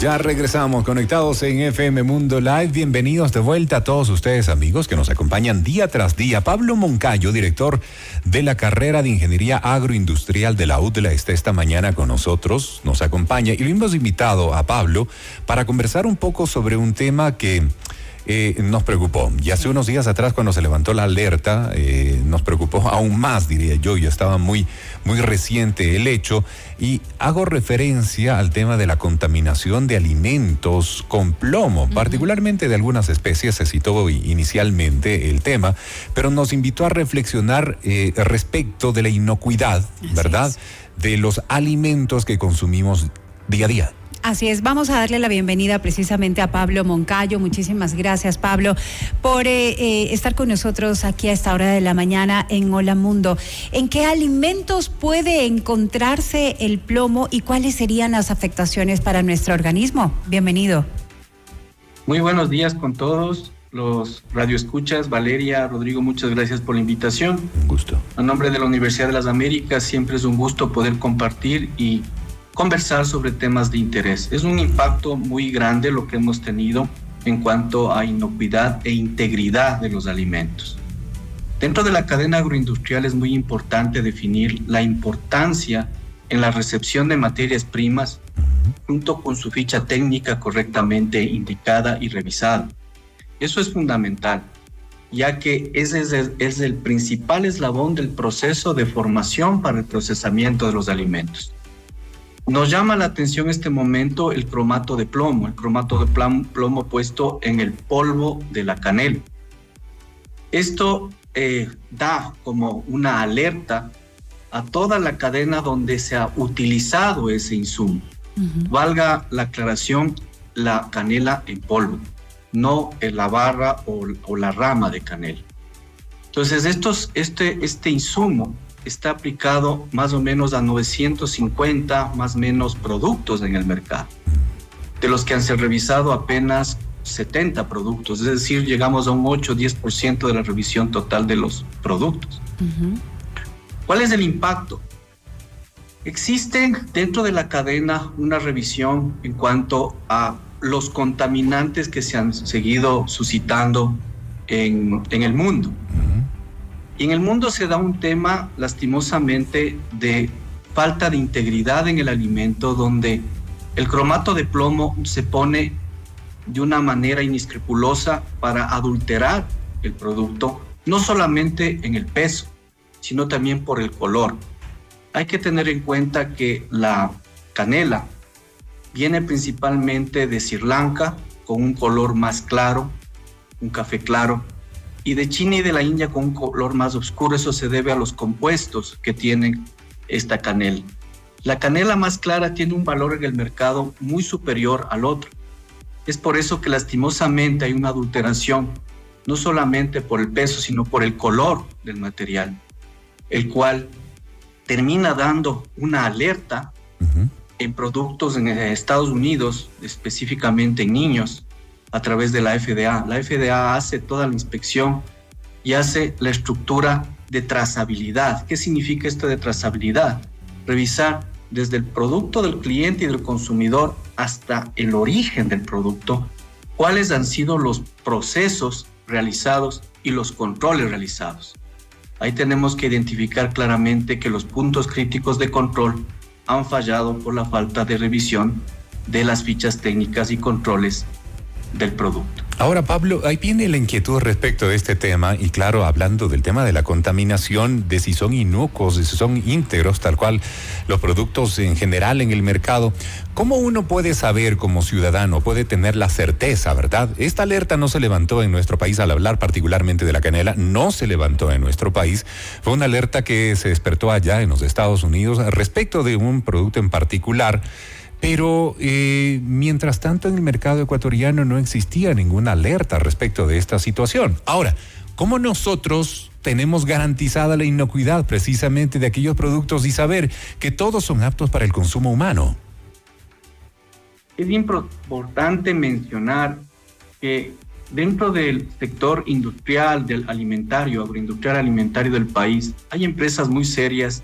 Ya regresamos conectados en FM Mundo Live. Bienvenidos de vuelta a todos ustedes amigos que nos acompañan día tras día. Pablo Moncayo, director de la carrera de Ingeniería Agroindustrial de la UDLA, está esta mañana con nosotros, nos acompaña y lo hemos invitado a Pablo para conversar un poco sobre un tema que eh, nos preocupó. Y hace unos días atrás, cuando se levantó la alerta, eh, nos preocupó aún más, diría yo. Ya estaba muy, muy reciente el hecho. Y hago referencia al tema de la contaminación de alimentos con plomo, particularmente de algunas especies. Se citó inicialmente el tema, pero nos invitó a reflexionar eh, respecto de la inocuidad, ¿verdad? De los alimentos que consumimos día a día. Así es, vamos a darle la bienvenida precisamente a Pablo Moncayo. Muchísimas gracias, Pablo, por eh, eh, estar con nosotros aquí a esta hora de la mañana en Hola Mundo. ¿En qué alimentos puede encontrarse el plomo y cuáles serían las afectaciones para nuestro organismo? Bienvenido. Muy buenos días con todos los radioescuchas. Valeria, Rodrigo, muchas gracias por la invitación. Un gusto. A nombre de la Universidad de las Américas, siempre es un gusto poder compartir y conversar sobre temas de interés. Es un impacto muy grande lo que hemos tenido en cuanto a inocuidad e integridad de los alimentos. Dentro de la cadena agroindustrial es muy importante definir la importancia en la recepción de materias primas junto con su ficha técnica correctamente indicada y revisada. Eso es fundamental, ya que ese es el, es el principal eslabón del proceso de formación para el procesamiento de los alimentos. Nos llama la atención este momento el cromato de plomo, el cromato de plomo puesto en el polvo de la canela. Esto eh, da como una alerta a toda la cadena donde se ha utilizado ese insumo. Valga la aclaración, la canela en polvo, no en la barra o, o la rama de canela. Entonces, estos, este, este insumo está aplicado más o menos a 950 más o menos productos en el mercado, de los que han sido revisado apenas 70 productos, es decir, llegamos a un 8-10% de la revisión total de los productos. ¿Cuál es el impacto? Existe dentro de la cadena una revisión en cuanto a los contaminantes que se han seguido suscitando en, en el mundo. Y en el mundo se da un tema, lastimosamente, de falta de integridad en el alimento, donde el cromato de plomo se pone de una manera inescrupulosa para adulterar el producto, no solamente en el peso, sino también por el color. Hay que tener en cuenta que la canela viene principalmente de Sri Lanka, con un color más claro, un café claro, y de China y de la India con un color más oscuro. Eso se debe a los compuestos que tienen esta canela. La canela más clara tiene un valor en el mercado muy superior al otro. Es por eso que lastimosamente hay una adulteración, no solamente por el peso, sino por el color del material, el cual termina dando una alerta en productos en Estados Unidos, específicamente en niños, a través de la FDA. La FDA hace toda la inspección y hace la estructura de trazabilidad. ¿Qué significa esto de trazabilidad? Revisar desde el producto del cliente y del consumidor hasta el origen del producto, cuáles han sido los procesos realizados y los controles realizados. Ahí tenemos que identificar claramente que los puntos críticos de control han fallado por la falta de revisión de las fichas técnicas y controles del producto. Ahora, Pablo, ahí viene la inquietud respecto de este tema y claro, hablando del tema de la contaminación, de si son inocuos, de si son íntegros, tal cual los productos en general en el mercado, ¿cómo uno puede saber como ciudadano, puede tener la certeza, verdad? Esta alerta no se levantó en nuestro país al hablar particularmente de la canela, no se levantó en nuestro país, fue una alerta que se despertó allá en los Estados Unidos respecto de un producto en particular pero eh, mientras tanto en el mercado ecuatoriano no existía ninguna alerta respecto de esta situación. Ahora, ¿cómo nosotros tenemos garantizada la inocuidad precisamente de aquellos productos y saber que todos son aptos para el consumo humano? Es importante mencionar que dentro del sector industrial, del alimentario, agroindustrial alimentario del país, hay empresas muy serias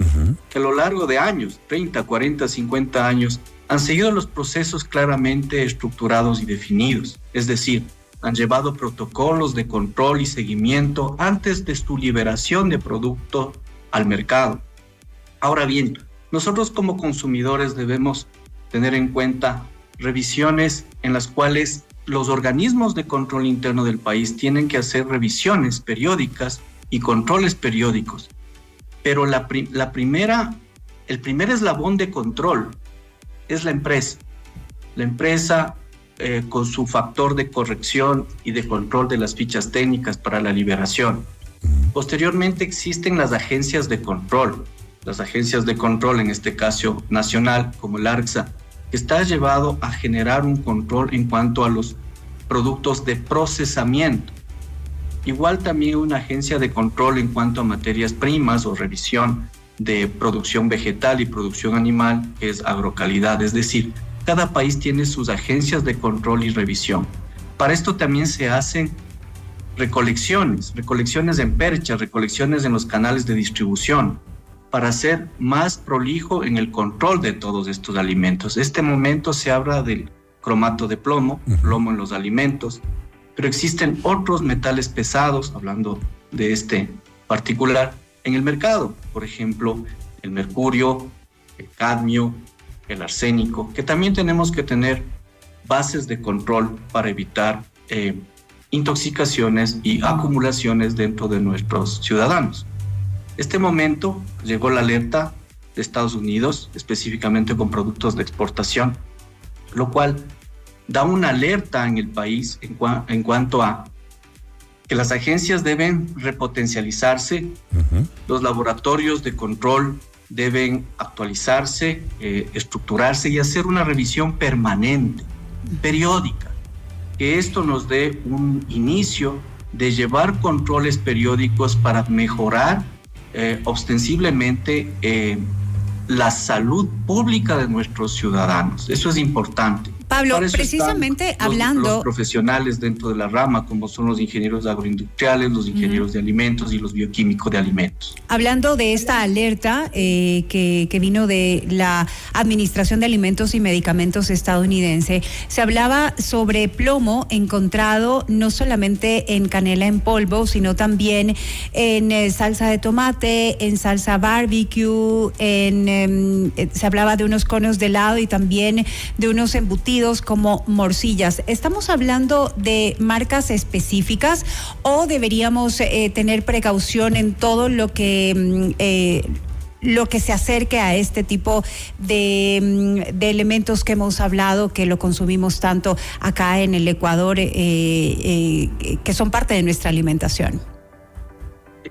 que a lo largo de años, 30, 40, 50 años, han seguido los procesos claramente estructurados y definidos, es decir, han llevado protocolos de control y seguimiento antes de su liberación de producto al mercado. Ahora bien, nosotros como consumidores debemos tener en cuenta revisiones en las cuales los organismos de control interno del país tienen que hacer revisiones periódicas y controles periódicos. Pero la, primera, el primer eslabón de control es la empresa. La empresa eh, con su factor de corrección y de control de las fichas técnicas para la liberación. Posteriormente existen las agencias de control, las agencias de control, en este caso nacional, como el ARCSA, que está llevado a generar un control en cuanto a los productos de procesamiento. Igual también una agencia de control en cuanto a materias primas o revisión de producción vegetal y producción animal, que es agrocalidad, es decir, cada país tiene sus agencias de control y revisión. Para esto también se hacen recolecciones, recolecciones en perchas, recolecciones en los canales de distribución, para ser más prolijo en el control de todos estos alimentos. Este momento se habla del cromato de plomo, plomo en los alimentos, pero existen otros metales pesados, hablando de este particular, en el mercado, por ejemplo, el mercurio, el cadmio, el arsénico, que también tenemos que tener bases de control para evitar eh, intoxicaciones y acumulaciones dentro de nuestros ciudadanos. Este momento llegó la alerta de Estados Unidos, específicamente con productos de exportación, lo cual da una alerta en el país en, en cuanto a que las agencias deben repotencializarse, los laboratorios de control deben actualizarse, eh, estructurarse y hacer una revisión permanente, periódica, que esto nos dé un inicio de llevar controles periódicos para mejorar eh, ostensiblemente eh, la salud pública de nuestros ciudadanos. Eso es importante. Pablo, precisamente hablando... Los profesionales dentro de la rama, como son los ingenieros agroindustriales, los ingenieros de alimentos y los bioquímicos de alimentos. Hablando de esta alerta eh, que, que, vino de la Administración de Alimentos y Medicamentos estadounidense, se hablaba sobre plomo encontrado no solamente en canela en polvo, sino también en eh, salsa de tomate, en salsa barbecue, en, em, eh, se hablaba de unos conos de helado y también de unos embutidos como morcillas. ¿Estamos hablando de marcas específicas o deberíamos eh, tener precaución en todo lo que... Mm, eh, lo que se acerque a este tipo de, mm, de, elementos que hemos hablado, que lo consumimos tanto acá en el Ecuador, eh, que son parte de nuestra alimentación.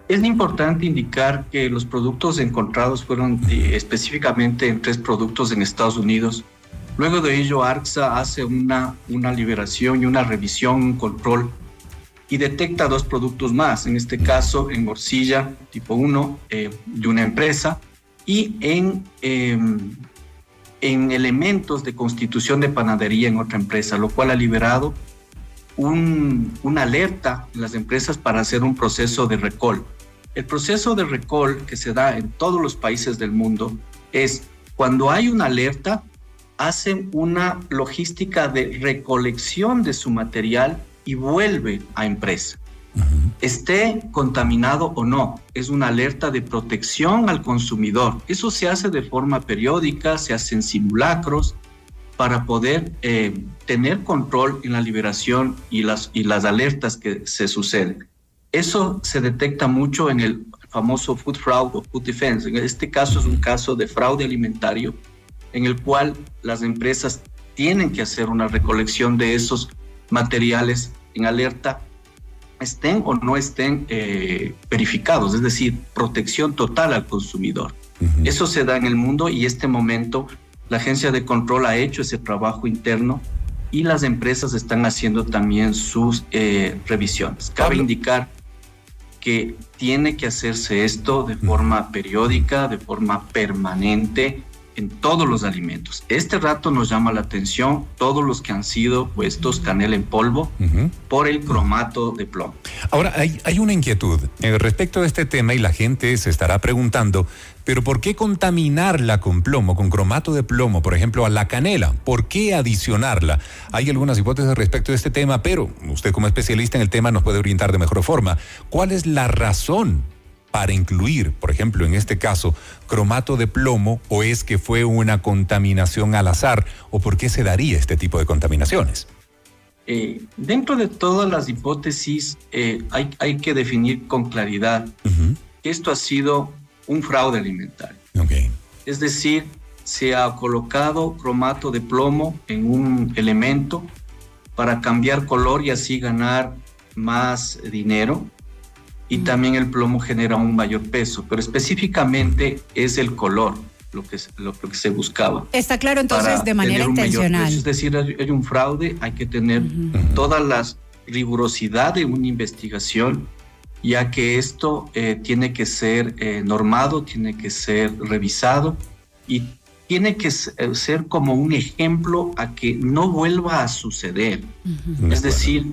Es importante indicar que los productos encontrados fueron específicamente en tres productos en Estados Unidos Luego de ello, ARCSA hace una, una liberación y una revisión, un control y detecta dos productos más, en este caso en morcilla tipo 1 eh, de una empresa y en, em, en elementos de constitución de panadería en otra empresa, lo cual ha liberado un, una alerta en las empresas para hacer un proceso de recall. El proceso de recall que se da en todos los países del mundo es cuando hay una alerta, hacen una logística de recolección de su material y vuelve a empresa. Esté contaminado o no, es una alerta de protección al consumidor. Eso se hace de forma periódica, se hacen simulacros para poder eh, tener control en la liberación y las, y las alertas que se suceden. Eso se detecta mucho en el famoso food fraud o food defense. En este caso es un caso de fraude alimentario en el cual las empresas tienen que hacer una recolección de esos materiales en alerta, estén o no estén eh, verificados, es decir, protección total al consumidor. Eso se da en el mundo y este momento la agencia de control ha hecho ese trabajo interno y las empresas están haciendo también sus eh, revisiones. Cabe indicar que tiene que hacerse esto de forma periódica, de forma permanente, en todos los alimentos. Este rato nos llama la atención todos los que han sido puestos canela en polvo por el cromato de plomo. Ahora, hay, hay una inquietud eh, respecto de este tema y la gente se estará preguntando, pero ¿por qué contaminarla con plomo, con cromato de plomo, por ejemplo, a la canela? ¿Por qué adicionarla? Hay algunas hipótesis respecto de este tema, pero usted como especialista en el tema nos puede orientar de mejor forma. ¿Cuál es la razón para incluir, por ejemplo, en este caso, cromato de plomo o es que fue una contaminación al azar o por qué se daría este tipo de contaminaciones? Eh, dentro de todas las hipótesis eh, hay, hay, que definir con claridad que esto ha sido un fraude alimentario. Es decir, se ha colocado cromato de plomo en un elemento para cambiar color y así ganar más dinero y también el plomo genera un mayor peso, pero específicamente es el color lo que, lo, que se buscaba. Está claro entonces de manera intencional. Es decir, hay un fraude, hay que tener toda la rigurosidad de una investigación, ya que esto eh, tiene que ser eh, normado, tiene que ser revisado y tiene que eh, ser como un ejemplo a que no vuelva a suceder. Es decir,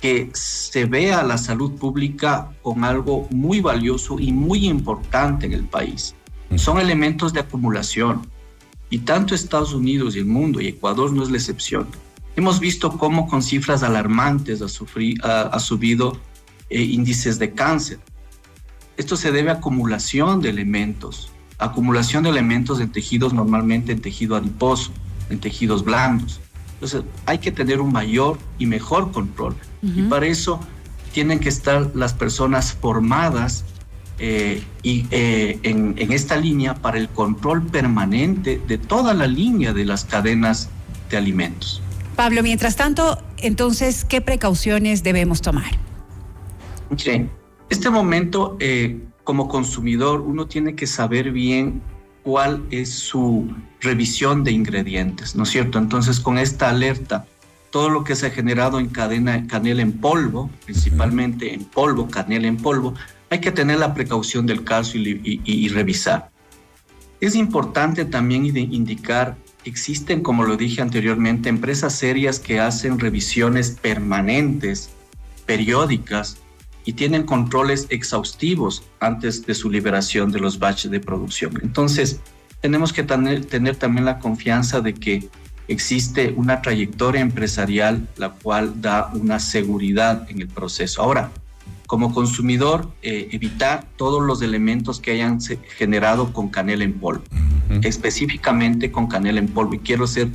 que se vea la salud pública con algo muy valioso y muy importante en el país. Son elementos de acumulación y tanto Estados Unidos y el mundo y Ecuador no es la excepción. Hemos visto cómo con cifras alarmantes ha, subido eh, índices de cáncer. Esto se debe a acumulación de elementos, acumulación de elementos en tejidos normalmente en tejido adiposo, en tejidos blandos. Entonces hay que tener un mayor y mejor control. Y para eso tienen que estar las personas formadas eh, y, eh, en, esta línea para el control permanente de toda la línea de las cadenas de alimentos. Pablo, mientras tanto, entonces, ¿qué precauciones debemos tomar? En este momento, eh, como consumidor, uno tiene que saber bien cuál es su revisión de ingredientes, ¿no es cierto? Entonces, con esta alerta todo lo que se ha generado en cadena canela en polvo, principalmente en polvo, canela en polvo, hay que tener la precaución del caso y, revisar. Es importante también indicar, existen, como lo dije anteriormente, empresas serias que hacen revisiones permanentes, periódicas, y tienen controles exhaustivos antes de su liberación de los batches de producción. Entonces, tenemos que tener, tener también la confianza de que existe una trayectoria empresarial la cual da una seguridad en el proceso. Ahora, como consumidor, eh, evitar todos los elementos que hayan generado con canela en polvo, específicamente con canela en polvo. Y quiero ser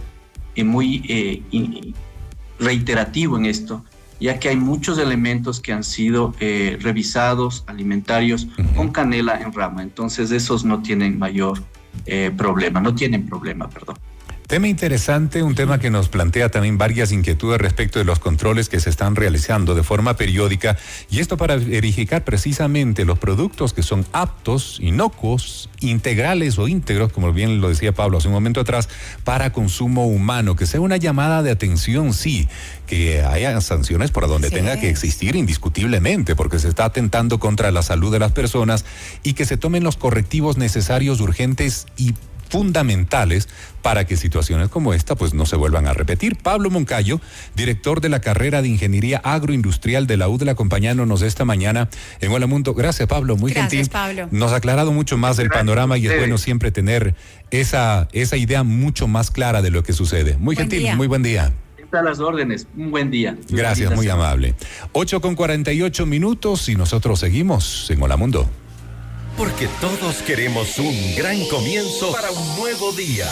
eh, muy eh, reiterativo en esto, ya que hay muchos elementos que han sido revisados alimentarios con canela en rama. Entonces, esos no tienen mayor problema, no tienen problema, perdón. Tema interesante, un tema que nos plantea también varias inquietudes respecto de los controles que se están realizando de forma periódica y esto para verificar precisamente los productos que son aptos, inocuos, integrales o íntegros, como bien lo decía Pablo hace un momento atrás, para consumo humano, que sea una llamada de atención, sí, que haya sanciones por donde tenga que existir indiscutiblemente, porque se está atentando contra la salud de las personas y que se tomen los correctivos necesarios, urgentes y fundamentales para que situaciones como esta pues no se vuelvan a repetir. Pablo Moncayo, director de la carrera de Ingeniería Agroindustrial de la UDLA, acompañándonos esta mañana en Hola Mundo. Gracias Pablo, muy Gracias, gentil. Pablo. Nos ha aclarado mucho más del panorama y es bueno siempre tener esa, esa idea mucho más clara de lo que sucede. Muy gentil, muy buen día a las órdenes. Un buen día. Gracias, muy amable. 8 con 48 minutos y nosotros seguimos en Hola Mundo. Porque todos queremos un gran comienzo para un nuevo día.